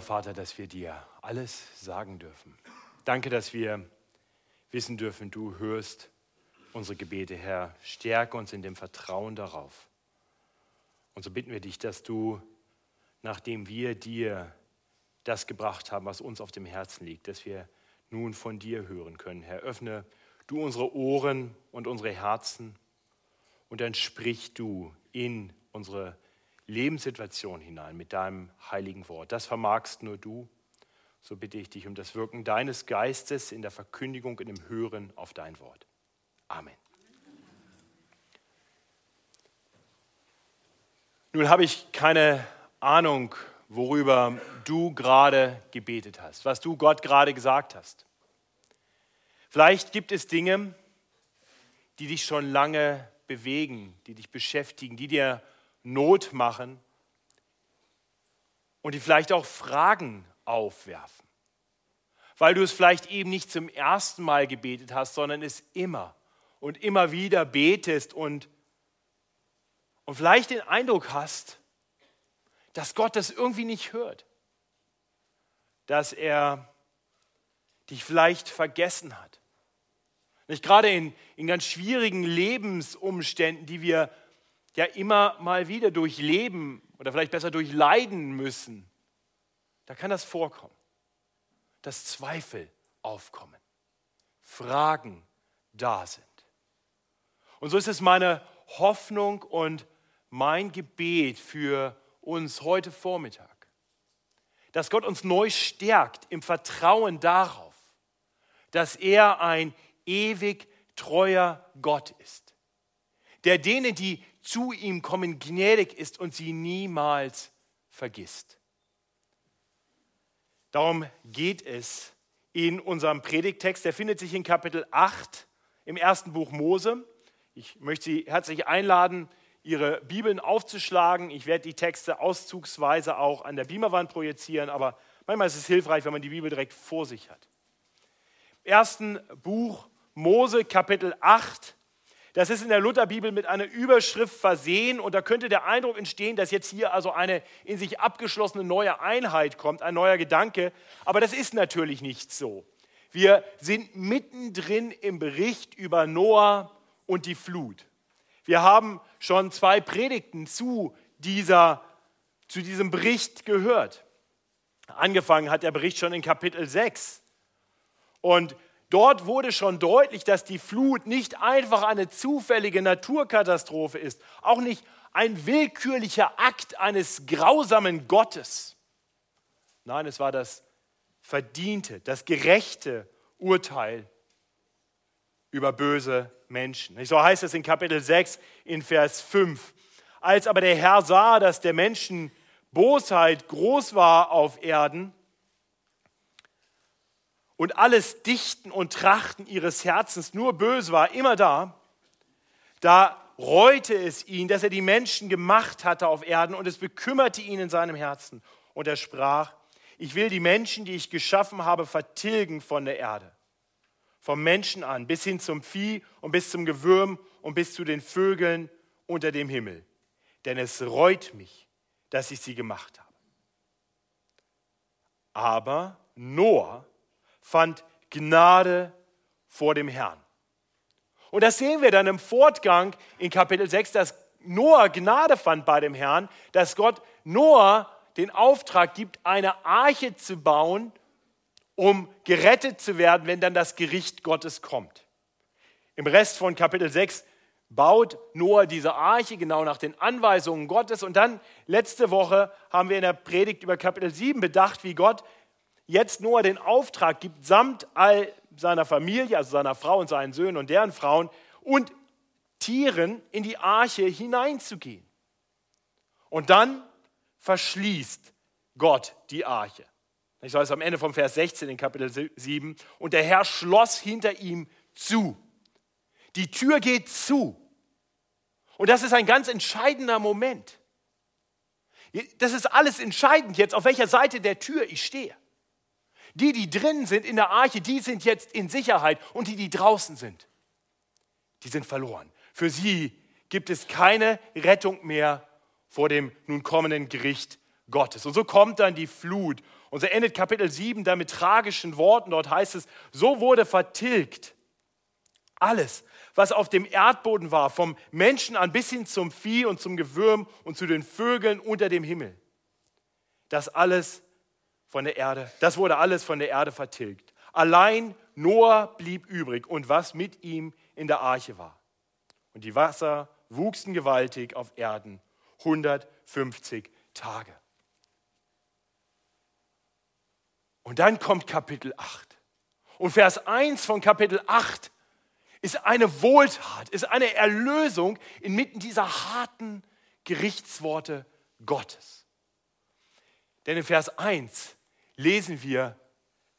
Vater, dass wir dir alles sagen dürfen. Danke, dass wir wissen dürfen, du hörst unsere Gebete, Herr. Stärke uns in dem Vertrauen darauf. Und so bitten wir dich, dass du, nachdem wir dir das gebracht haben, was uns auf dem Herzen liegt, dass wir nun von dir hören können. Herr, öffne du unsere Ohren und unsere Herzen und dann sprich du in unsere Lebenssituation hinein mit deinem heiligen Wort. Das vermagst nur du. So bitte ich dich um das Wirken deines Geistes in der Verkündigung und im Hören auf dein Wort. Amen. Nun habe ich keine Ahnung, worüber du gerade gebetet hast, was du Gott gerade gesagt hast. Vielleicht gibt es Dinge, die dich schon lange bewegen, die dich beschäftigen, die dir Not machen und die vielleicht auch Fragen aufwerfen. Weil du es vielleicht eben nicht zum ersten Mal gebetet hast, sondern es immer und immer wieder betest und, und vielleicht den Eindruck hast, dass Gott das irgendwie nicht hört, dass er dich vielleicht vergessen hat. Nicht gerade in, in ganz schwierigen Lebensumständen, die wir ja immer mal wieder durchleben oder vielleicht besser durchleiden müssen, da kann das vorkommen, dass Zweifel aufkommen, Fragen da sind. Und so ist es meine Hoffnung und mein Gebet für uns heute Vormittag, dass Gott uns neu stärkt im Vertrauen darauf, dass er ein ewig treuer Gott ist, der denen, die zu ihm kommen, gnädig ist und sie niemals vergisst. Darum geht es in unserem Predigtext. Der findet sich in Kapitel 8 im ersten Buch Mose. Ich möchte Sie herzlich einladen, Ihre Bibeln aufzuschlagen. Ich werde die Texte auszugsweise auch an der Beamerwand projizieren, aber manchmal ist es hilfreich, wenn man die Bibel direkt vor sich hat. Im ersten Buch Mose, Kapitel 8, das ist in der Lutherbibel mit einer Überschrift versehen und da könnte der Eindruck entstehen, dass jetzt hier also eine in sich abgeschlossene neue Einheit kommt, ein neuer Gedanke. Aber das ist natürlich nicht so. Wir sind mittendrin im Bericht über Noah und die Flut. Wir haben schon zwei Predigten zu, dieser, zu diesem Bericht gehört. Angefangen hat der Bericht schon in Kapitel 6. Und Dort wurde schon deutlich, dass die Flut nicht einfach eine zufällige Naturkatastrophe ist, auch nicht ein willkürlicher Akt eines grausamen Gottes. Nein, es war das verdiente, das gerechte Urteil über böse Menschen. So heißt es in Kapitel 6 in Vers 5. Als aber der Herr sah, dass der Menschen Bosheit groß war auf Erden, und alles Dichten und Trachten ihres Herzens nur böse war, immer da, da reute es ihn, dass er die Menschen gemacht hatte auf Erden und es bekümmerte ihn in seinem Herzen. Und er sprach, ich will die Menschen, die ich geschaffen habe, vertilgen von der Erde. Vom Menschen an bis hin zum Vieh und bis zum Gewürm und bis zu den Vögeln unter dem Himmel. Denn es reut mich, dass ich sie gemacht habe. Aber Noah fand Gnade vor dem Herrn. Und das sehen wir dann im Fortgang in Kapitel 6, dass Noah Gnade fand bei dem Herrn, dass Gott Noah den Auftrag gibt, eine Arche zu bauen, um gerettet zu werden, wenn dann das Gericht Gottes kommt. Im Rest von Kapitel 6 baut Noah diese Arche genau nach den Anweisungen Gottes. Und dann letzte Woche haben wir in der Predigt über Kapitel 7 bedacht, wie Gott jetzt Noah den Auftrag gibt, samt all seiner Familie, also seiner Frau und seinen Söhnen und deren Frauen und Tieren in die Arche hineinzugehen. Und dann verschließt Gott die Arche. Ich sage es am Ende vom Vers 16 in Kapitel 7. Und der Herr schloss hinter ihm zu. Die Tür geht zu. Und das ist ein ganz entscheidender Moment. Das ist alles entscheidend jetzt, auf welcher Seite der Tür ich stehe. Die, die drin sind in der Arche, die sind jetzt in Sicherheit und die, die draußen sind, die sind verloren. Für sie gibt es keine Rettung mehr vor dem nun kommenden Gericht Gottes. Und so kommt dann die Flut Und so endet Kapitel 7 dann mit tragischen Worten. Dort heißt es, so wurde vertilgt alles, was auf dem Erdboden war, vom Menschen an bis hin zum Vieh und zum Gewürm und zu den Vögeln unter dem Himmel. Das alles von der Erde, das wurde alles von der Erde vertilgt. Allein Noah blieb übrig und was mit ihm in der Arche war. Und die Wasser wuchsen gewaltig auf Erden 150 Tage. Und dann kommt Kapitel 8. Und Vers 1 von Kapitel 8 ist eine Wohltat, ist eine Erlösung inmitten dieser harten Gerichtsworte Gottes. Denn in Vers 1 lesen wir,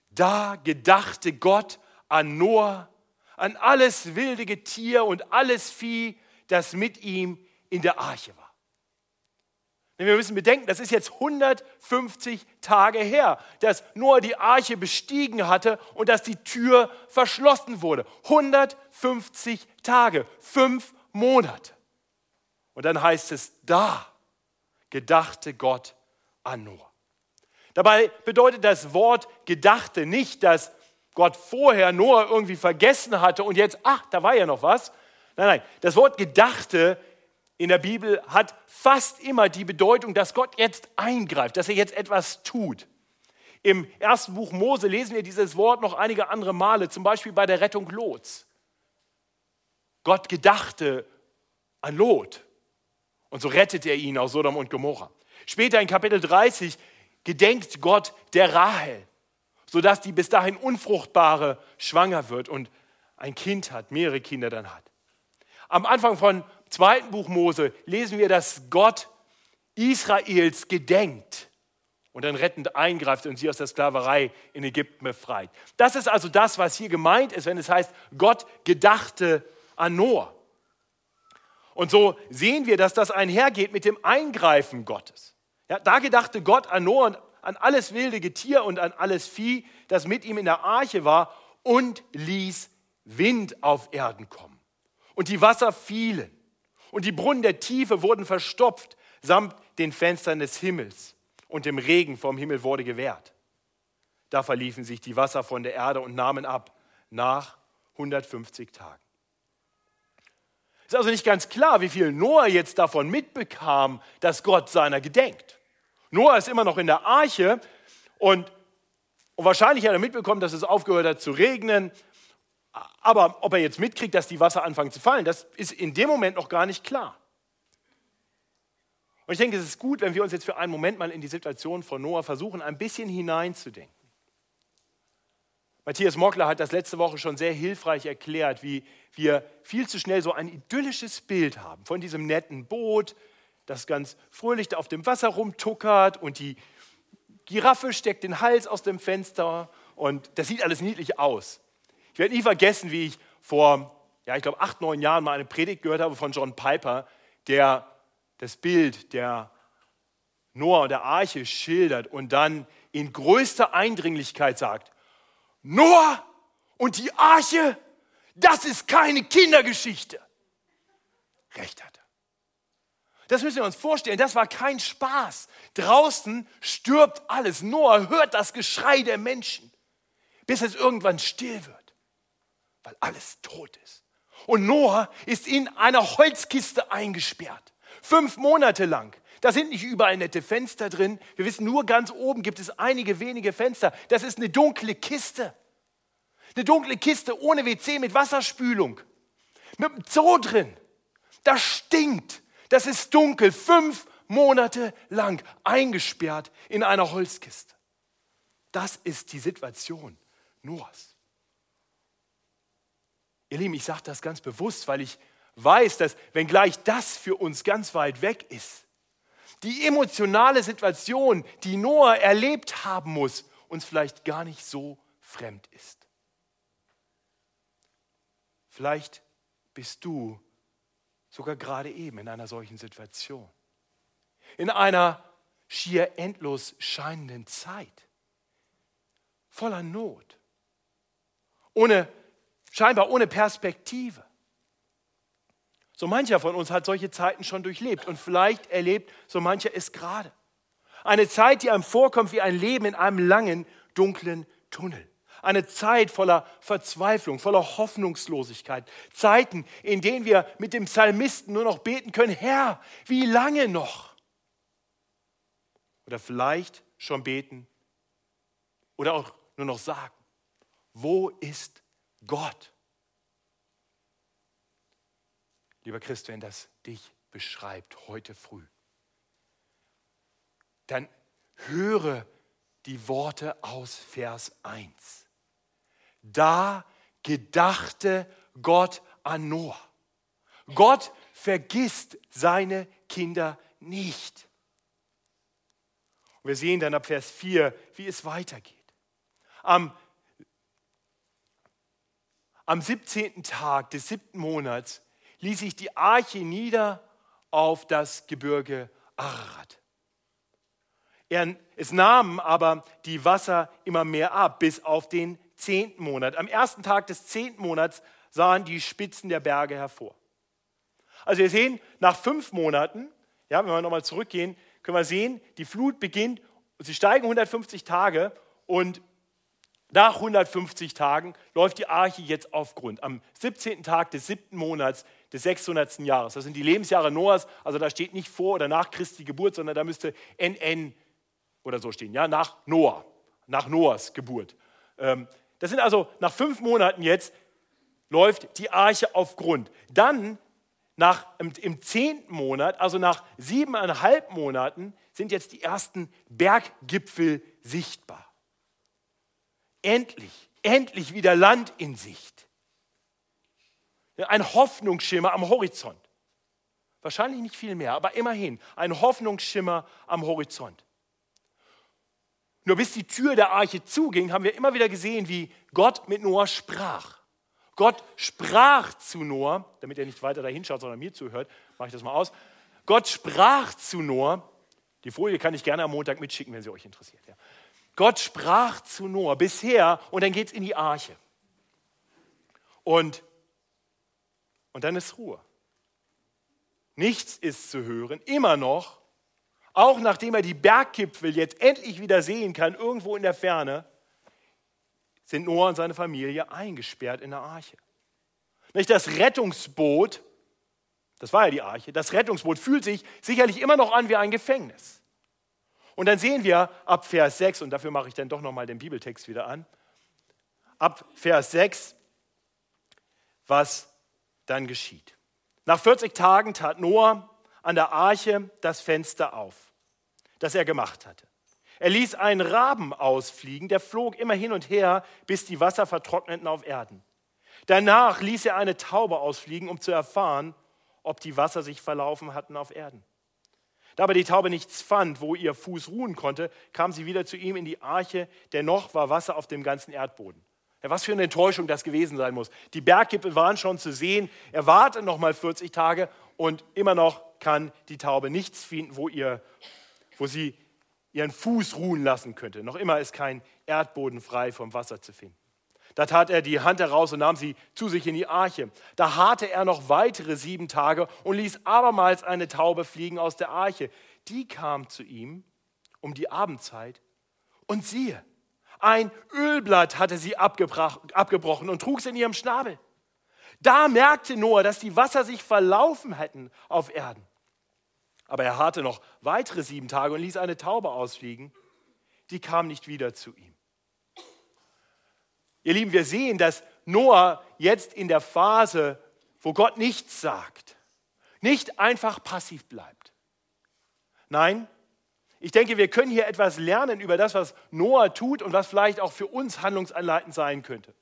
da gedachte Gott an Noah, an alles wilde Tier und alles Vieh, das mit ihm in der Arche war. Denn wir müssen bedenken, das ist jetzt 150 Tage her, dass Noah die Arche bestiegen hatte und dass die Tür verschlossen wurde. 150 Tage, fünf Monate. Und dann heißt es, da gedachte Gott an Noah. Dabei bedeutet das Wort gedachte nicht, dass Gott vorher Noah irgendwie vergessen hatte und jetzt, ach, da war ja noch was. Nein, nein, das Wort gedachte in der Bibel hat fast immer die Bedeutung, dass Gott jetzt eingreift, dass er jetzt etwas tut. Im ersten Buch Mose lesen wir dieses Wort noch einige andere Male, zum Beispiel bei der Rettung Lots. Gott gedachte an Lot und so rettet er ihn aus Sodom und Gomorra. Später in Kapitel 30 gedenkt Gott der Rahel, sodass die bis dahin unfruchtbare schwanger wird und ein Kind hat, mehrere Kinder dann hat. Am Anfang von zweiten Buch Mose lesen wir, dass Gott Israels gedenkt und dann rettend eingreift und sie aus der Sklaverei in Ägypten befreit. Das ist also das, was hier gemeint ist, wenn es heißt, Gott gedachte an Noah. Und so sehen wir, dass das einhergeht mit dem Eingreifen Gottes. Ja, da gedachte Gott an Noah und an alles wilde Getier und an alles Vieh, das mit ihm in der Arche war, und ließ Wind auf Erden kommen. Und die Wasser fielen und die Brunnen der Tiefe wurden verstopft samt den Fenstern des Himmels und dem Regen vom Himmel wurde gewährt. Da verliefen sich die Wasser von der Erde und nahmen ab nach 150 Tagen. Es ist also nicht ganz klar, wie viel Noah jetzt davon mitbekam, dass Gott seiner gedenkt. Noah ist immer noch in der Arche und, und wahrscheinlich hat er mitbekommen, dass es aufgehört hat zu regnen aber ob er jetzt mitkriegt, dass die Wasser anfangen zu fallen, das ist in dem Moment noch gar nicht klar. Und ich denke, es ist gut, wenn wir uns jetzt für einen Moment mal in die Situation von Noah versuchen, ein bisschen hineinzudenken. Matthias Mockler hat das letzte Woche schon sehr hilfreich erklärt, wie wir viel zu schnell so ein idyllisches Bild haben von diesem netten Boot, das ganz fröhlich da auf dem Wasser rumtuckert und die Giraffe steckt den Hals aus dem Fenster und das sieht alles niedlich aus. Ich werde nie vergessen, wie ich vor, ja, ich glaube, acht, neun Jahren mal eine Predigt gehört habe von John Piper, der das Bild der Noah und der Arche schildert und dann in größter Eindringlichkeit sagt, Noah und die Arche, das ist keine Kindergeschichte. Recht hat er. Das müssen wir uns vorstellen, das war kein Spaß. Draußen stirbt alles. Noah hört das Geschrei der Menschen, bis es irgendwann still wird weil alles tot ist. Und Noah ist in einer Holzkiste eingesperrt. Fünf Monate lang. Da sind nicht überall nette Fenster drin. Wir wissen, nur ganz oben gibt es einige wenige Fenster. Das ist eine dunkle Kiste. Eine dunkle Kiste ohne WC mit Wasserspülung. Mit einem Zoo drin. Das stinkt. Das ist dunkel. Fünf Monate lang eingesperrt in einer Holzkiste. Das ist die Situation Noahs. Ihr Lieben, ich sage das ganz bewusst, weil ich weiß, dass wenngleich das für uns ganz weit weg ist, die emotionale Situation, die Noah erlebt haben muss, uns vielleicht gar nicht so fremd ist. Vielleicht bist du sogar gerade eben in einer solchen Situation. In einer schier endlos scheinenden Zeit. Voller Not. Ohne scheinbar ohne Perspektive. So mancher von uns hat solche Zeiten schon durchlebt und vielleicht erlebt so mancher es gerade. Eine Zeit, die einem vorkommt wie ein Leben in einem langen, dunklen Tunnel. Eine Zeit voller Verzweiflung, voller Hoffnungslosigkeit. Zeiten, in denen wir mit dem Psalmisten nur noch beten können, Herr, wie lange noch? Oder vielleicht schon beten oder auch nur noch sagen, wo ist Gott? Lieber Christ, wenn das dich beschreibt heute früh, dann höre die Worte aus Vers 1. Da gedachte Gott an Noah. Gott vergisst seine Kinder nicht. wir sehen dann ab Vers 4, wie es weitergeht. Am, am 17. Tag des siebten Monats ließ sich die Arche nieder auf das Gebirge Ararat. Es nahmen aber die Wasser immer mehr ab, bis auf den zehnten Monat. Am ersten Tag des zehnten Monats sahen die Spitzen der Berge hervor. Also wir sehen, nach fünf Monaten, ja, wenn wir nochmal zurückgehen, können wir sehen, die Flut beginnt, sie steigen 150 Tage und nach 150 Tagen läuft die Arche jetzt auf Grund. Am 17. Tag des siebten Monats des 600. Jahres. Das sind die Lebensjahre Noahs. Also da steht nicht vor oder nach Christi Geburt, sondern da müsste NN oder so stehen. Ja, nach Noah, nach Noahs Geburt. Ähm, das sind also nach fünf Monaten jetzt läuft die Arche auf Grund. Dann nach, im, im zehnten Monat, also nach siebeneinhalb Monaten, sind jetzt die ersten Berggipfel sichtbar. Endlich, endlich wieder Land in Sicht. Ein Hoffnungsschimmer am Horizont. Wahrscheinlich nicht viel mehr, aber immerhin ein Hoffnungsschimmer am Horizont. Nur bis die Tür der Arche zuging, haben wir immer wieder gesehen, wie Gott mit Noah sprach. Gott sprach zu Noah, damit er nicht weiter dahin schaut, sondern mir zuhört, mache ich das mal aus. Gott sprach zu Noah, die Folie kann ich gerne am Montag mitschicken, wenn sie euch interessiert. Ja. Gott sprach zu Noah bisher und dann geht es in die Arche. Und, und dann ist Ruhe. Nichts ist zu hören, immer noch auch nachdem er die Berggipfel jetzt endlich wieder sehen kann, irgendwo in der Ferne, sind Noah und seine Familie eingesperrt in der Arche. Nicht das Rettungsboot, das war ja die Arche, das Rettungsboot fühlt sich sicherlich immer noch an wie ein Gefängnis. Und dann sehen wir ab Vers 6, und dafür mache ich dann doch nochmal den Bibeltext wieder an, ab Vers 6, was dann geschieht. Nach 40 Tagen tat Noah an der Arche das Fenster auf das er gemacht hatte. Er ließ einen Raben ausfliegen, der flog immer hin und her, bis die Wasser vertrockneten auf Erden. Danach ließ er eine Taube ausfliegen, um zu erfahren, ob die Wasser sich verlaufen hatten auf Erden. Da aber die Taube nichts fand, wo ihr Fuß ruhen konnte, kam sie wieder zu ihm in die Arche, dennoch war Wasser auf dem ganzen Erdboden. Was für eine Enttäuschung das gewesen sein muss. Die Bergkippe waren schon zu sehen. Er wartet noch mal 40 Tage und immer noch kann die Taube nichts finden, wo ihr wo sie ihren Fuß ruhen lassen könnte. Noch immer ist kein Erdboden frei vom Wasser zu finden. Da tat er die Hand heraus und nahm sie zu sich in die Arche. Da harrte er noch weitere sieben Tage und ließ abermals eine Taube fliegen aus der Arche. Die kam zu ihm um die Abendzeit und siehe, ein Ölblatt hatte sie abgebrochen und trug es in ihrem Schnabel. Da merkte Noah, dass die Wasser sich verlaufen hätten auf Erden. Aber er harrte noch weitere sieben Tage und ließ eine Taube ausfliegen. Die kam nicht wieder zu ihm. Ihr Lieben, wir sehen, dass Noah jetzt in der Phase, wo Gott nichts sagt, nicht einfach passiv bleibt. Nein, ich denke, wir können hier etwas lernen über das, was Noah tut und was vielleicht auch für uns handlungsanleitend sein könnte.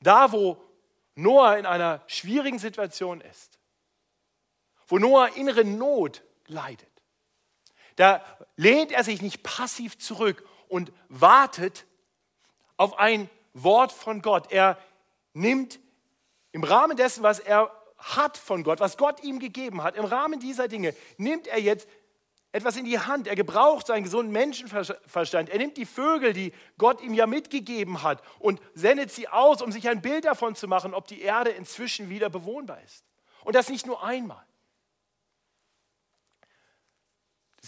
Da, wo Noah in einer schwierigen Situation ist, wo Noah innere Not leidet. Da lehnt er sich nicht passiv zurück und wartet auf ein Wort von Gott. Er nimmt im Rahmen dessen, was er hat von Gott, was Gott ihm gegeben hat, im Rahmen dieser Dinge, nimmt er jetzt etwas in die Hand. Er gebraucht seinen gesunden Menschenverstand. Er nimmt die Vögel, die Gott ihm ja mitgegeben hat, und sendet sie aus, um sich ein Bild davon zu machen, ob die Erde inzwischen wieder bewohnbar ist. Und das nicht nur einmal.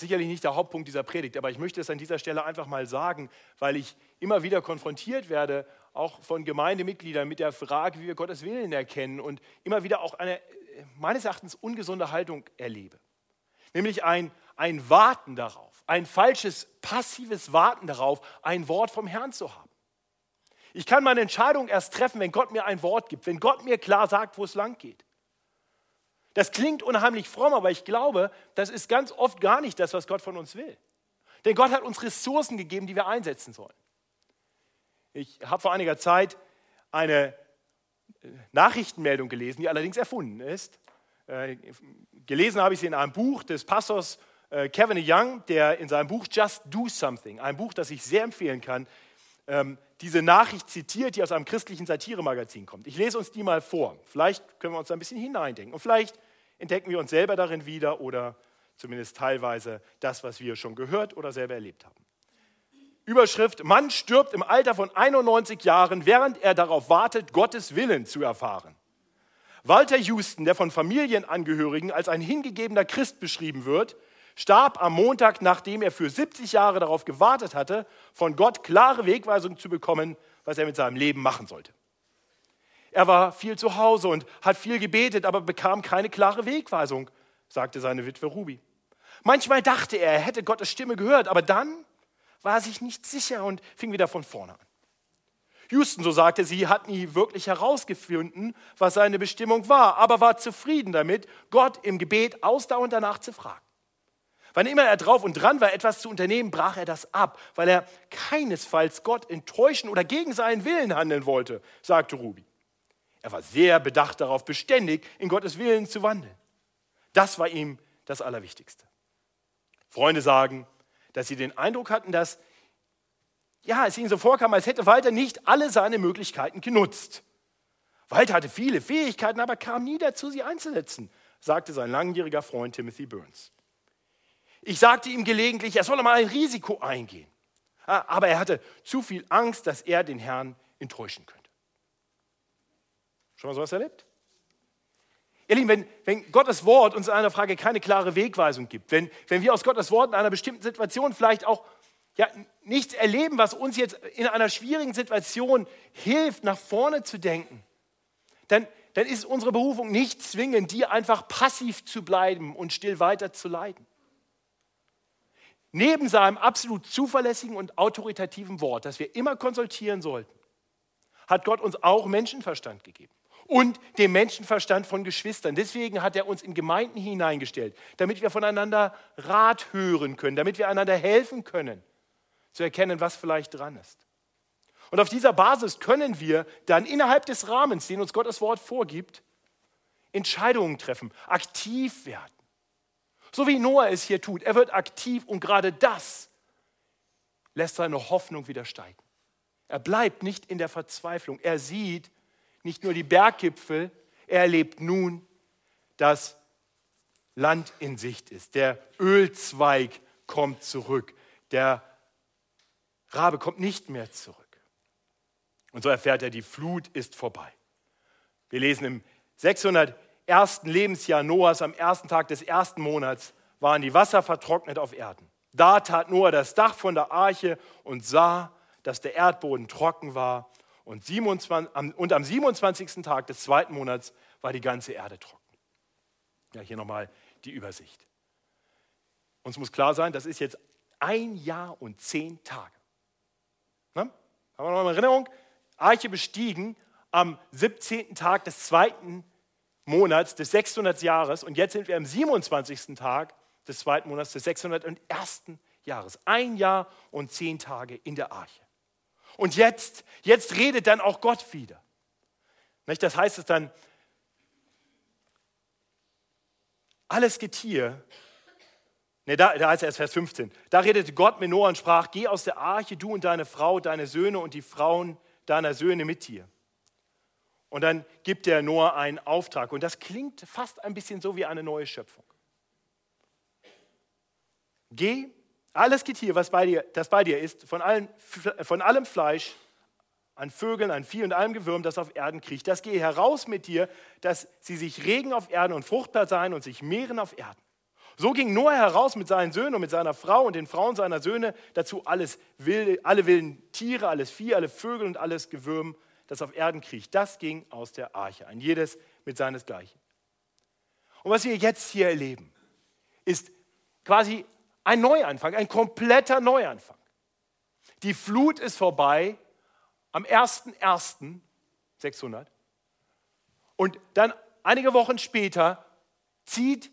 Sicherlich nicht der Hauptpunkt dieser Predigt, aber ich möchte es an dieser Stelle einfach mal sagen, weil ich immer wieder konfrontiert werde, auch von Gemeindemitgliedern mit der Frage, wie wir Gottes Willen erkennen und immer wieder auch eine meines Erachtens ungesunde Haltung erlebe. Nämlich ein, ein Warten darauf, ein falsches, passives Warten darauf, ein Wort vom Herrn zu haben. Ich kann meine Entscheidung erst treffen, wenn Gott mir ein Wort gibt, wenn Gott mir klar sagt, wo es lang geht. Das klingt unheimlich fromm, aber ich glaube, das ist ganz oft gar nicht das, was Gott von uns will. Denn Gott hat uns Ressourcen gegeben, die wir einsetzen sollen. Ich habe vor einiger Zeit eine äh, Nachrichtenmeldung gelesen, die allerdings erfunden ist. Äh, gelesen habe ich sie in einem Buch des Pastors äh, Kevin Young, der in seinem Buch Just Do Something, ein Buch, das ich sehr empfehlen kann, ähm, diese Nachricht zitiert, die aus einem christlichen Satiremagazin kommt. Ich lese uns die mal vor. Vielleicht können wir uns da ein bisschen hineindenken. Und vielleicht entdecken wir uns selber darin wieder oder zumindest teilweise das, was wir schon gehört oder selber erlebt haben. Überschrift, Mann stirbt im Alter von 91 Jahren, während er darauf wartet, Gottes Willen zu erfahren. Walter Houston, der von Familienangehörigen als ein hingegebener Christ beschrieben wird, starb am Montag, nachdem er für 70 Jahre darauf gewartet hatte, von Gott klare Wegweisung zu bekommen, was er mit seinem Leben machen sollte. Er war viel zu Hause und hat viel gebetet, aber bekam keine klare Wegweisung, sagte seine Witwe Ruby. Manchmal dachte er, er hätte Gottes Stimme gehört, aber dann war er sich nicht sicher und fing wieder von vorne an. Houston, so sagte sie, hat nie wirklich herausgefunden, was seine Bestimmung war, aber war zufrieden damit, Gott im Gebet ausdauernd danach zu fragen. Wann immer er drauf und dran war, etwas zu unternehmen, brach er das ab, weil er keinesfalls Gott enttäuschen oder gegen seinen Willen handeln wollte, sagte Ruby. Er war sehr bedacht darauf, beständig in Gottes Willen zu wandeln. Das war ihm das Allerwichtigste. Freunde sagen, dass sie den Eindruck hatten, dass ja, es ihnen so vorkam, als hätte Walter nicht alle seine Möglichkeiten genutzt. Walter hatte viele Fähigkeiten, aber kam nie dazu, sie einzusetzen, sagte sein langjähriger Freund Timothy Burns. Ich sagte ihm gelegentlich, er solle mal ein Risiko eingehen. Ah, aber er hatte zu viel Angst, dass er den Herrn enttäuschen könnte. Schon mal sowas erlebt? Ihr Lieben, wenn, wenn Gottes Wort uns in einer Frage keine klare Wegweisung gibt, wenn, wenn wir aus Gottes Wort in einer bestimmten Situation vielleicht auch ja, nichts erleben, was uns jetzt in einer schwierigen Situation hilft, nach vorne zu denken, dann, dann ist unsere Berufung nicht zwingend, die einfach passiv zu bleiben und still weiter zu leiden. Neben seinem absolut zuverlässigen und autoritativen Wort, das wir immer konsultieren sollten, hat Gott uns auch Menschenverstand gegeben und den Menschenverstand von Geschwistern. Deswegen hat er uns in Gemeinden hineingestellt, damit wir voneinander Rat hören können, damit wir einander helfen können, zu erkennen, was vielleicht dran ist. Und auf dieser Basis können wir dann innerhalb des Rahmens, den uns Gottes Wort vorgibt, Entscheidungen treffen, aktiv werden. So wie Noah es hier tut. Er wird aktiv und gerade das lässt seine Hoffnung wieder steigen. Er bleibt nicht in der Verzweiflung. Er sieht nicht nur die Berggipfel, er erlebt nun, dass Land in Sicht ist. Der Ölzweig kommt zurück. Der Rabe kommt nicht mehr zurück. Und so erfährt er, die Flut ist vorbei. Wir lesen im 601. Lebensjahr Noahs, am ersten Tag des ersten Monats, waren die Wasser vertrocknet auf Erden. Da tat Noah das Dach von der Arche und sah, dass der Erdboden trocken war. Und, 27, und am 27. Tag des zweiten Monats war die ganze Erde trocken. Ja, hier nochmal die Übersicht. Uns muss klar sein, das ist jetzt ein Jahr und zehn Tage. Na? Haben wir noch eine Erinnerung? Arche bestiegen am 17. Tag des zweiten Monats des 600 Jahres und jetzt sind wir am 27. Tag des zweiten Monats des 601. Jahres. Ein Jahr und zehn Tage in der Arche. Und jetzt, jetzt redet dann auch Gott wieder. Das heißt es dann, alles Getier, ne, da, da heißt es erst Vers 15, da redete Gott mit Noah und sprach, geh aus der Arche, du und deine Frau, deine Söhne und die Frauen deiner Söhne mit dir. Und dann gibt der Noah einen Auftrag. Und das klingt fast ein bisschen so wie eine neue Schöpfung. Geh, alles Getier, was bei dir, das bei dir ist, von, allen, von allem Fleisch, an Vögeln, an Vieh und allem Gewürm, das auf Erden kriecht, das gehe heraus mit dir, dass sie sich regen auf Erden und fruchtbar sein und sich mehren auf Erden. So ging Noah heraus mit seinen Söhnen und mit seiner Frau und den Frauen seiner Söhne, dazu alles wilde, alle wilden Tiere, alles Vieh, alle Vögel und alles Gewürm, das auf Erden kriecht. Das ging aus der Arche, ein jedes mit seinesgleichen. Und was wir jetzt hier erleben, ist quasi ein Neuanfang, ein kompletter Neuanfang. Die Flut ist vorbei am 01.01.600 und dann einige Wochen später zieht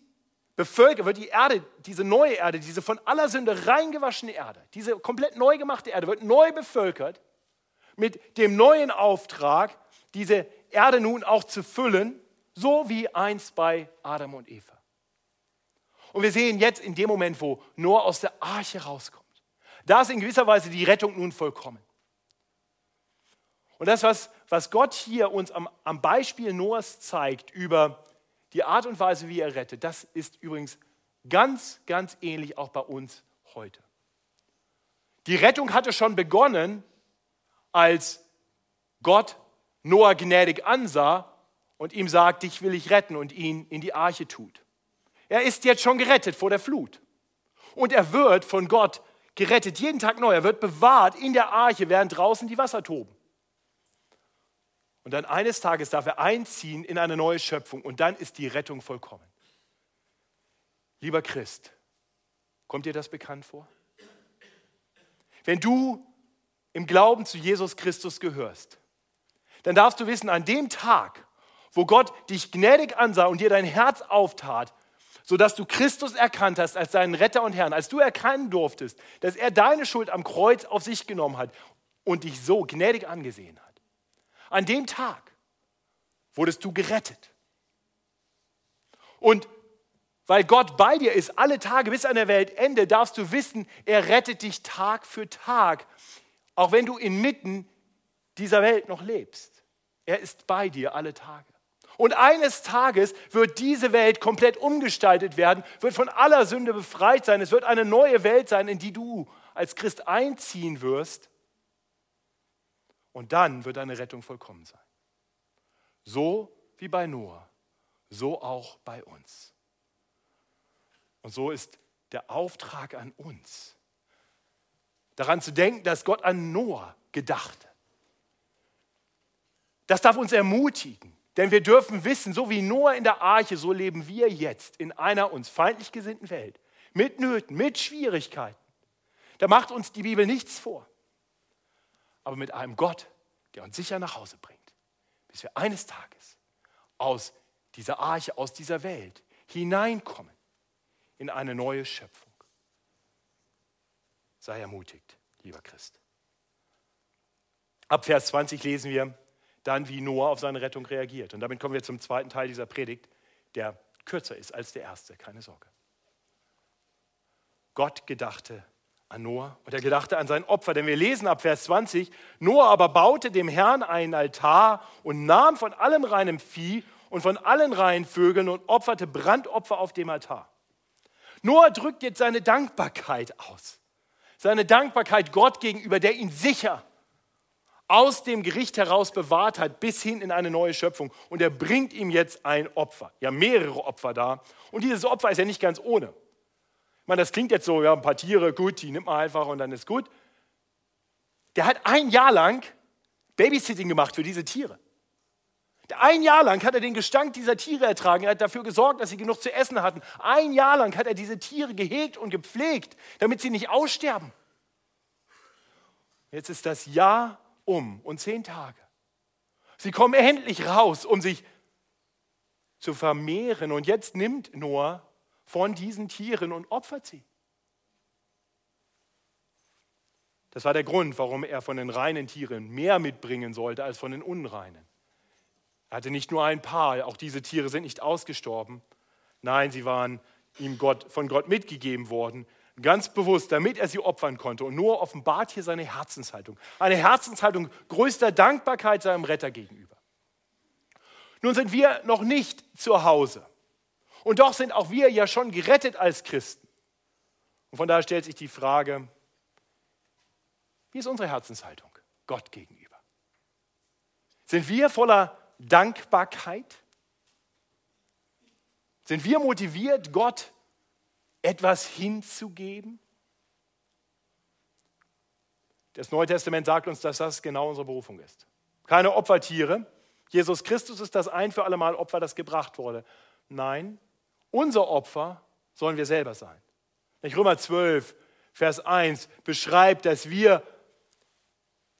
bevölkert wird die Erde, diese neue Erde, diese von aller Sünde reingewaschene Erde, diese komplett neu gemachte Erde wird neu bevölkert mit dem neuen Auftrag, diese Erde nun auch zu füllen, so wie einst bei Adam und Eva. Und wir sehen jetzt in dem Moment, wo Noah aus der Arche rauskommt, da ist in gewisser Weise die Rettung nun vollkommen. Und das, was, was Gott hier uns am, am Beispiel Noahs zeigt über die Art und Weise, wie er rettet, das ist übrigens ganz, ganz ähnlich auch bei uns heute. Die Rettung hatte schon begonnen, als Gott Noah gnädig ansah und ihm sagt, dich will ich retten und ihn in die Arche tut. Er ist jetzt schon gerettet vor der Flut. Und er wird von Gott gerettet, jeden Tag neu. Er wird bewahrt in der Arche, während draußen die Wasser toben. Und dann eines Tages darf er einziehen in eine neue Schöpfung und dann ist die Rettung vollkommen. Lieber Christ, kommt dir das bekannt vor? Wenn du im Glauben zu Jesus Christus gehörst, dann darfst du wissen, an dem Tag, wo Gott dich gnädig ansah und dir dein Herz auftat, sodass du Christus erkannt hast als deinen Retter und Herrn, als du erkennen durftest, dass er deine Schuld am Kreuz auf sich genommen hat und dich so gnädig angesehen hat. An dem Tag wurdest du gerettet. Und weil Gott bei dir ist, alle Tage bis an der Weltende, darfst du wissen, er rettet dich Tag für Tag, auch wenn du inmitten dieser Welt noch lebst. Er ist bei dir alle Tage. Und eines Tages wird diese Welt komplett umgestaltet werden, wird von aller Sünde befreit sein. Es wird eine neue Welt sein, in die du als Christ einziehen wirst. Und dann wird deine Rettung vollkommen sein. So wie bei Noah, so auch bei uns. Und so ist der Auftrag an uns, daran zu denken, dass Gott an Noah gedachte. Das darf uns ermutigen, denn wir dürfen wissen, so wie Noah in der Arche, so leben wir jetzt in einer uns feindlich gesinnten Welt, mit Nöten, mit Schwierigkeiten. Da macht uns die Bibel nichts vor aber mit einem Gott, der uns sicher nach Hause bringt, bis wir eines Tages aus dieser Arche, aus dieser Welt hineinkommen in eine neue Schöpfung. Sei ermutigt, lieber Christ. Ab Vers 20 lesen wir dann, wie Noah auf seine Rettung reagiert. Und damit kommen wir zum zweiten Teil dieser Predigt, der kürzer ist als der erste, keine Sorge. Gott gedachte an Noah und er gedachte an sein Opfer. Denn wir lesen ab Vers 20, Noah aber baute dem Herrn einen Altar und nahm von allem reinem Vieh und von allen reinen Vögeln und opferte Brandopfer auf dem Altar. Noah drückt jetzt seine Dankbarkeit aus. Seine Dankbarkeit Gott gegenüber, der ihn sicher aus dem Gericht heraus bewahrt hat, bis hin in eine neue Schöpfung. Und er bringt ihm jetzt ein Opfer. Ja, mehrere Opfer da. Und dieses Opfer ist ja nicht ganz ohne. Ich meine, das klingt jetzt so, ja, ein paar Tiere, gut, die nimmt man einfach und dann ist gut. Der hat ein Jahr lang Babysitting gemacht für diese Tiere. Ein Jahr lang hat er den Gestank dieser Tiere ertragen. Er hat dafür gesorgt, dass sie genug zu essen hatten. Ein Jahr lang hat er diese Tiere gehegt und gepflegt, damit sie nicht aussterben. Jetzt ist das Jahr um und zehn Tage. Sie kommen endlich raus, um sich zu vermehren. Und jetzt nimmt Noah von diesen Tieren und opfert sie. Das war der Grund, warum er von den reinen Tieren mehr mitbringen sollte als von den unreinen. Er hatte nicht nur ein paar, auch diese Tiere sind nicht ausgestorben. Nein, sie waren ihm Gott, von Gott mitgegeben worden, ganz bewusst, damit er sie opfern konnte. Und nur offenbart hier seine Herzenshaltung. Eine Herzenshaltung größter Dankbarkeit seinem Retter gegenüber. Nun sind wir noch nicht zu Hause. Und doch sind auch wir ja schon gerettet als Christen. Und von daher stellt sich die Frage, wie ist unsere Herzenshaltung Gott gegenüber? Sind wir voller Dankbarkeit? Sind wir motiviert, Gott etwas hinzugeben? Das Neue Testament sagt uns, dass das genau unsere Berufung ist. Keine Opfertiere. Jesus Christus ist das ein für alle Mal Opfer, das gebracht wurde. Nein, unser Opfer sollen wir selber sein. Römer 12, Vers 1 beschreibt, dass wir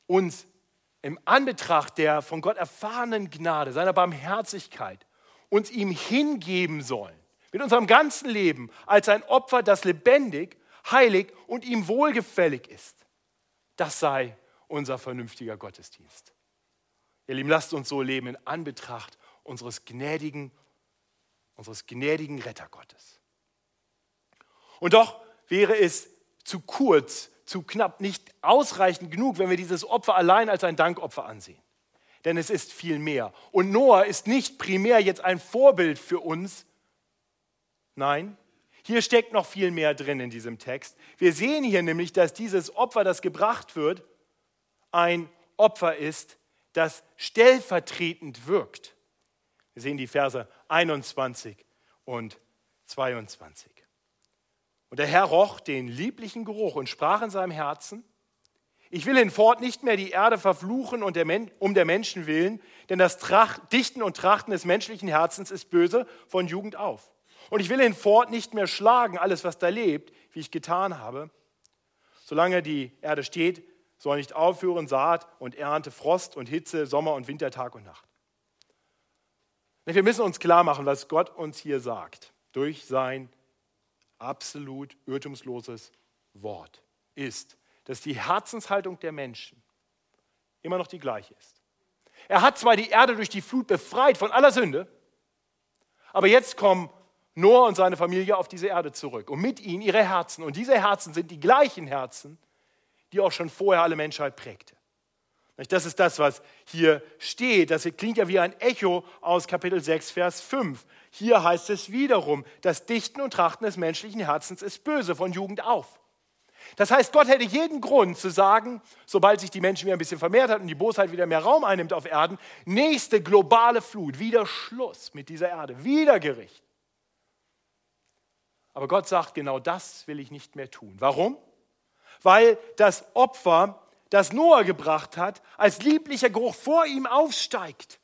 uns im Anbetracht der von Gott erfahrenen Gnade, seiner Barmherzigkeit, uns ihm hingeben sollen. Mit unserem ganzen Leben als ein Opfer, das lebendig, heilig und ihm wohlgefällig ist. Das sei unser vernünftiger Gottesdienst. Ihr Lieben, lasst uns so leben in Anbetracht unseres gnädigen, unseres gnädigen Rettergottes. Und doch wäre es zu kurz, zu knapp, nicht ausreichend genug, wenn wir dieses Opfer allein als ein Dankopfer ansehen. Denn es ist viel mehr. Und Noah ist nicht primär jetzt ein Vorbild für uns. Nein, hier steckt noch viel mehr drin in diesem Text. Wir sehen hier nämlich, dass dieses Opfer, das gebracht wird, ein Opfer ist, das stellvertretend wirkt. Wir sehen die Verse 21 und 22. Und der Herr roch den lieblichen Geruch und sprach in seinem Herzen, ich will hinfort nicht mehr die Erde verfluchen und der um der Menschen willen, denn das Tracht, Dichten und Trachten des menschlichen Herzens ist böse von Jugend auf. Und ich will hinfort nicht mehr schlagen, alles, was da lebt, wie ich getan habe. Solange die Erde steht, soll nicht aufhören Saat und Ernte, Frost und Hitze, Sommer und Winter, Tag und Nacht. Wir müssen uns klar machen, was Gott uns hier sagt, durch sein absolut irrtumsloses Wort, ist, dass die Herzenshaltung der Menschen immer noch die gleiche ist. Er hat zwar die Erde durch die Flut befreit von aller Sünde, aber jetzt kommen Noah und seine Familie auf diese Erde zurück und mit ihnen ihre Herzen. Und diese Herzen sind die gleichen Herzen, die auch schon vorher alle Menschheit prägte. Das ist das, was hier steht. Das klingt ja wie ein Echo aus Kapitel 6, Vers 5. Hier heißt es wiederum, das Dichten und Trachten des menschlichen Herzens ist böse von Jugend auf. Das heißt, Gott hätte jeden Grund zu sagen, sobald sich die Menschen wieder ein bisschen vermehrt hat und die Bosheit wieder mehr Raum einnimmt auf Erden, nächste globale Flut, wieder Schluss mit dieser Erde, wieder Gericht. Aber Gott sagt, genau das will ich nicht mehr tun. Warum? Weil das Opfer, das Noah gebracht hat, als lieblicher Geruch vor ihm aufsteigt.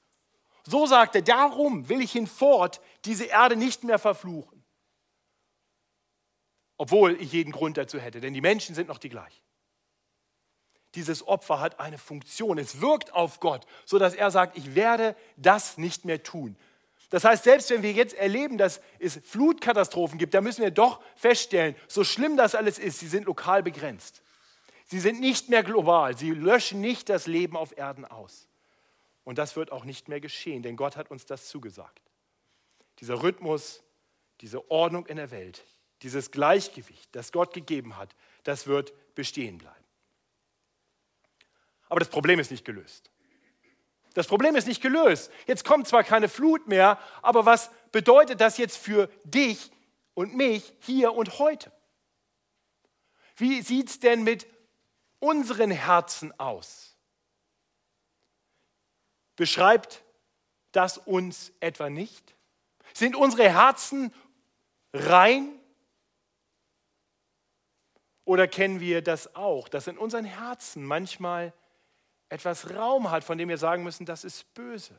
So sagt er, darum will ich hinfort diese Erde nicht mehr verfluchen. Obwohl ich jeden Grund dazu hätte, denn die Menschen sind noch die gleichen. Dieses Opfer hat eine Funktion, es wirkt auf Gott, sodass er sagt, ich werde das nicht mehr tun. Das heißt, selbst wenn wir jetzt erleben, dass es Flutkatastrophen gibt, da müssen wir doch feststellen, so schlimm das alles ist, sie sind lokal begrenzt. Sie sind nicht mehr global, sie löschen nicht das Leben auf Erden aus. Und das wird auch nicht mehr geschehen, denn Gott hat uns das zugesagt. Dieser Rhythmus, diese Ordnung in der Welt, dieses Gleichgewicht, das Gott gegeben hat, das wird bestehen bleiben. Aber das Problem ist nicht gelöst. Das Problem ist nicht gelöst. Jetzt kommt zwar keine Flut mehr, aber was bedeutet das jetzt für dich und mich hier und heute? Wie sieht es denn mit unseren Herzen aus? Beschreibt das uns etwa nicht? Sind unsere Herzen rein? Oder kennen wir das auch, dass in unseren Herzen manchmal etwas Raum hat, von dem wir sagen müssen, das ist böse.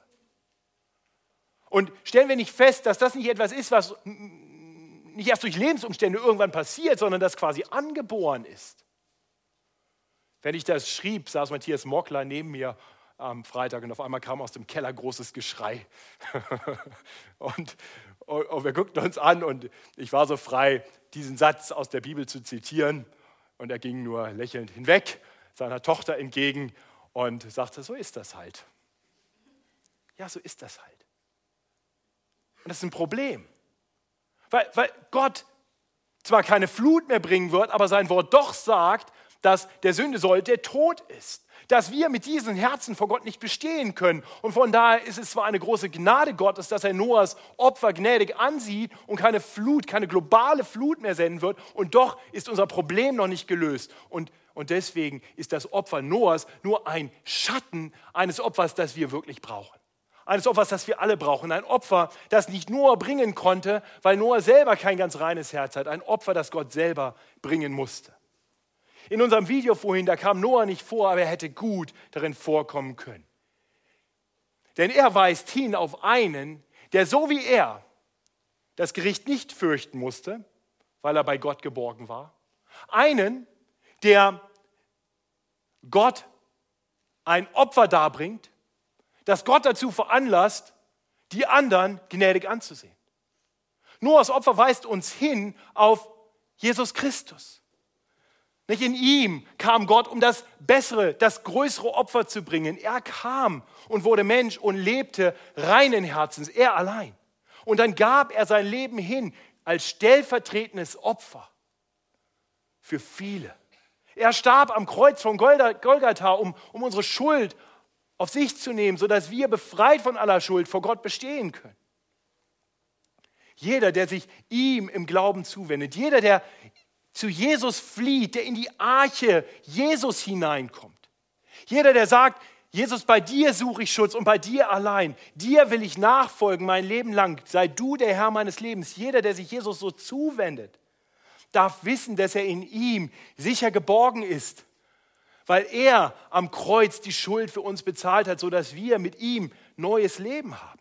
Und stellen wir nicht fest, dass das nicht etwas ist, was nicht erst durch Lebensumstände irgendwann passiert, sondern das quasi angeboren ist. Wenn ich das schrieb, saß Matthias Mockler neben mir am Freitag und auf einmal kam aus dem Keller großes Geschrei. und, und wir guckten uns an und ich war so frei, diesen Satz aus der Bibel zu zitieren. Und er ging nur lächelnd hinweg seiner Tochter entgegen und sagte, so ist das halt. Ja, so ist das halt. Und das ist ein Problem. Weil, weil Gott zwar keine Flut mehr bringen wird, aber sein Wort doch sagt, dass der Sünde soll der Tod ist. Dass wir mit diesen Herzen vor Gott nicht bestehen können. Und von daher ist es zwar eine große Gnade Gottes, dass er Noahs Opfer gnädig ansieht und keine Flut, keine globale Flut mehr senden wird. Und doch ist unser Problem noch nicht gelöst. Und und deswegen ist das Opfer Noahs nur ein Schatten eines Opfers, das wir wirklich brauchen. Eines Opfers, das wir alle brauchen. Ein Opfer, das nicht Noah bringen konnte, weil Noah selber kein ganz reines Herz hat. Ein Opfer, das Gott selber bringen musste. In unserem Video vorhin, da kam Noah nicht vor, aber er hätte gut darin vorkommen können. Denn er weist hin auf einen, der so wie er das Gericht nicht fürchten musste, weil er bei Gott geborgen war. Einen, der Gott ein Opfer darbringt, das Gott dazu veranlasst, die anderen gnädig anzusehen. Noahs Opfer weist uns hin auf Jesus Christus. Nicht in ihm kam Gott, um das bessere, das größere Opfer zu bringen. Er kam und wurde Mensch und lebte reinen Herzens, er allein. Und dann gab er sein Leben hin als stellvertretendes Opfer für viele. Er starb am Kreuz von Golgatha, um, um unsere Schuld auf sich zu nehmen, sodass wir befreit von aller Schuld vor Gott bestehen können. Jeder, der sich ihm im Glauben zuwendet, jeder, der zu Jesus flieht, der in die Arche Jesus hineinkommt, jeder, der sagt, Jesus, bei dir suche ich Schutz und bei dir allein. Dir will ich nachfolgen mein Leben lang. Sei du der Herr meines Lebens. Jeder, der sich Jesus so zuwendet, darf wissen, dass er in ihm sicher geborgen ist, weil er am Kreuz die Schuld für uns bezahlt hat, sodass wir mit ihm neues Leben haben.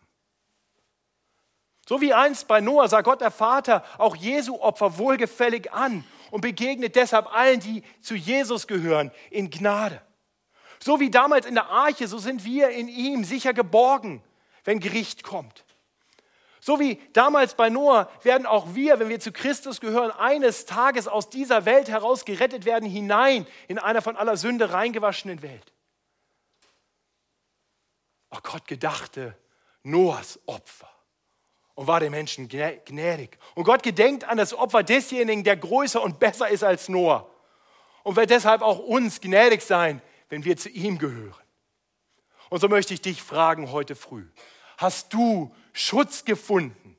So wie einst bei Noah sah Gott der Vater auch Jesu Opfer wohlgefällig an und begegnet deshalb allen, die zu Jesus gehören, in Gnade. So wie damals in der Arche, so sind wir in ihm sicher geborgen, wenn Gericht kommt. So wie damals bei Noah werden auch wir, wenn wir zu Christus gehören, eines Tages aus dieser Welt heraus gerettet werden, hinein in einer von aller Sünde reingewaschenen Welt. Auch Gott gedachte Noahs Opfer und war den Menschen gnädig. Und Gott gedenkt an das Opfer desjenigen, der größer und besser ist als Noah und wird deshalb auch uns gnädig sein, wenn wir zu ihm gehören. Und so möchte ich dich fragen heute früh, hast du Schutz gefunden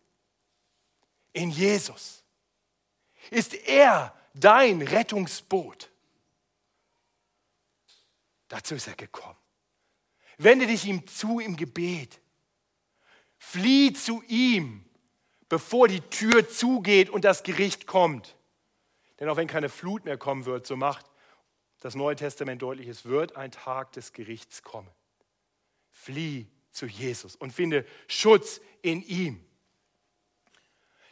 in Jesus? Ist er dein Rettungsboot? Dazu ist er gekommen. Wende dich ihm zu im Gebet. Flieh zu ihm, bevor die Tür zugeht und das Gericht kommt. Denn auch wenn keine Flut mehr kommen wird, so macht das Neue Testament deutlich, es wird ein Tag des Gerichts kommen. Flieh zu Jesus und finde Schutz in ihm.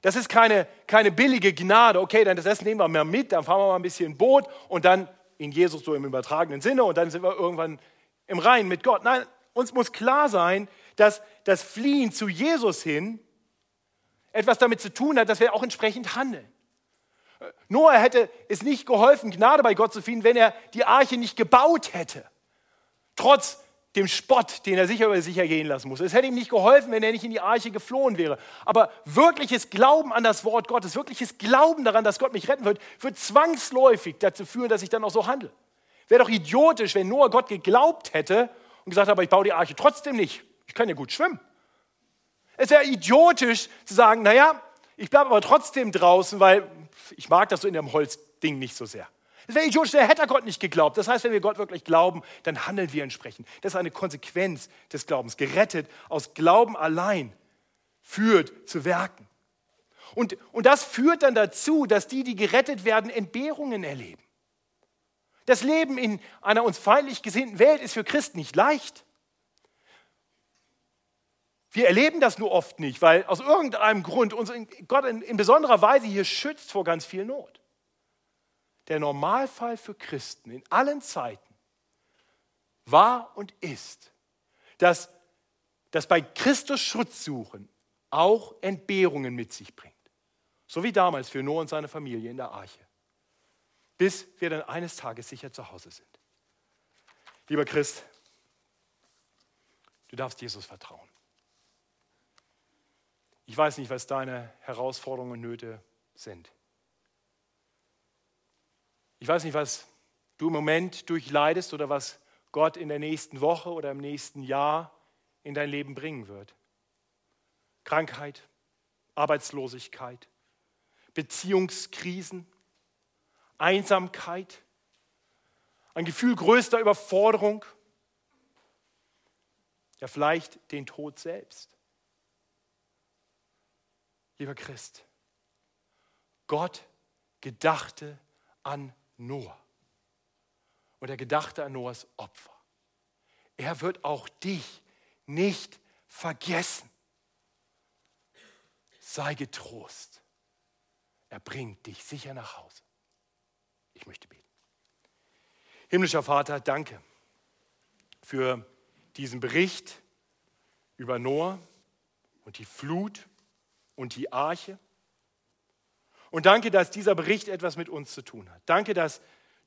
Das ist keine, keine billige Gnade. Okay, dann das nehmen wir mal mit, dann fahren wir mal ein bisschen Boot und dann in Jesus so im übertragenen Sinne und dann sind wir irgendwann im Reinen mit Gott. Nein, uns muss klar sein, dass das Fliehen zu Jesus hin etwas damit zu tun hat, dass wir auch entsprechend handeln. Noah hätte es nicht geholfen, Gnade bei Gott zu finden, wenn er die Arche nicht gebaut hätte. Trotz dem Spott, den er sicher über sich ergehen lassen muss. Es hätte ihm nicht geholfen, wenn er nicht in die Arche geflohen wäre. Aber wirkliches Glauben an das Wort Gottes, wirkliches Glauben daran, dass Gott mich retten wird, wird zwangsläufig dazu führen, dass ich dann auch so handle. Wäre doch idiotisch, wenn Noah Gott geglaubt hätte und gesagt hat, aber ich baue die Arche trotzdem nicht. Ich kann ja gut schwimmen. Es wäre idiotisch zu sagen, naja, ich bleibe aber trotzdem draußen, weil ich mag das so in dem Holzding nicht so sehr. Das wäre idiotisch, der hätte Gott nicht geglaubt. Das heißt, wenn wir Gott wirklich glauben, dann handeln wir entsprechend. Das ist eine Konsequenz des Glaubens. Gerettet aus Glauben allein führt zu Werken. Und, und das führt dann dazu, dass die, die gerettet werden, Entbehrungen erleben. Das Leben in einer uns feindlich gesinnten Welt ist für Christen nicht leicht. Wir erleben das nur oft nicht, weil aus irgendeinem Grund uns Gott in, in besonderer Weise hier schützt vor ganz viel Not. Der Normalfall für Christen in allen Zeiten war und ist, dass, dass bei Christus Schutz suchen auch Entbehrungen mit sich bringt. So wie damals für Noah und seine Familie in der Arche. Bis wir dann eines Tages sicher zu Hause sind. Lieber Christ, du darfst Jesus vertrauen. Ich weiß nicht, was deine Herausforderungen und Nöte sind. Ich weiß nicht, was du im Moment durchleidest oder was Gott in der nächsten Woche oder im nächsten Jahr in dein Leben bringen wird. Krankheit, Arbeitslosigkeit, Beziehungskrisen, Einsamkeit, ein Gefühl größter Überforderung. Ja, vielleicht den Tod selbst. Lieber Christ, Gott gedachte an Noah. Und er gedachte an Noahs Opfer. Er wird auch dich nicht vergessen. Sei getrost. Er bringt dich sicher nach Hause. Ich möchte beten. Himmlischer Vater, danke für diesen Bericht über Noah und die Flut und die Arche. Und danke, dass dieser Bericht etwas mit uns zu tun hat. Danke, dass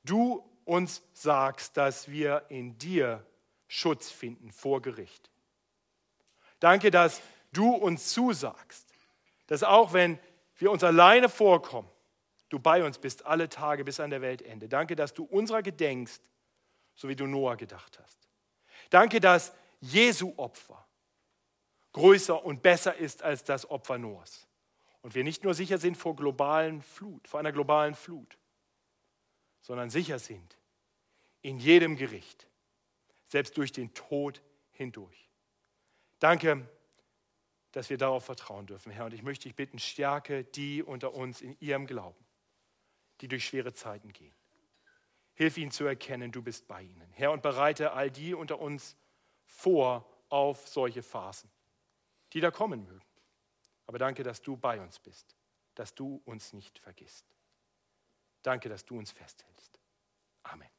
du uns sagst, dass wir in dir Schutz finden vor Gericht. Danke, dass du uns zusagst, dass auch wenn wir uns alleine vorkommen, du bei uns bist alle Tage bis an der Weltende. Danke, dass du unserer gedenkst, so wie du Noah gedacht hast. Danke, dass Jesu Opfer größer und besser ist als das Opfer Noahs. Und wir nicht nur sicher sind vor globalen Flut, vor einer globalen Flut, sondern sicher sind in jedem Gericht, selbst durch den Tod hindurch. Danke, dass wir darauf vertrauen dürfen, Herr. Und ich möchte dich bitten, stärke die unter uns in ihrem Glauben, die durch schwere Zeiten gehen. Hilf ihnen zu erkennen, du bist bei ihnen. Herr, und bereite all die unter uns vor auf solche Phasen, die da kommen mögen. Aber danke, dass du bei uns bist, dass du uns nicht vergisst. Danke, dass du uns festhältst. Amen.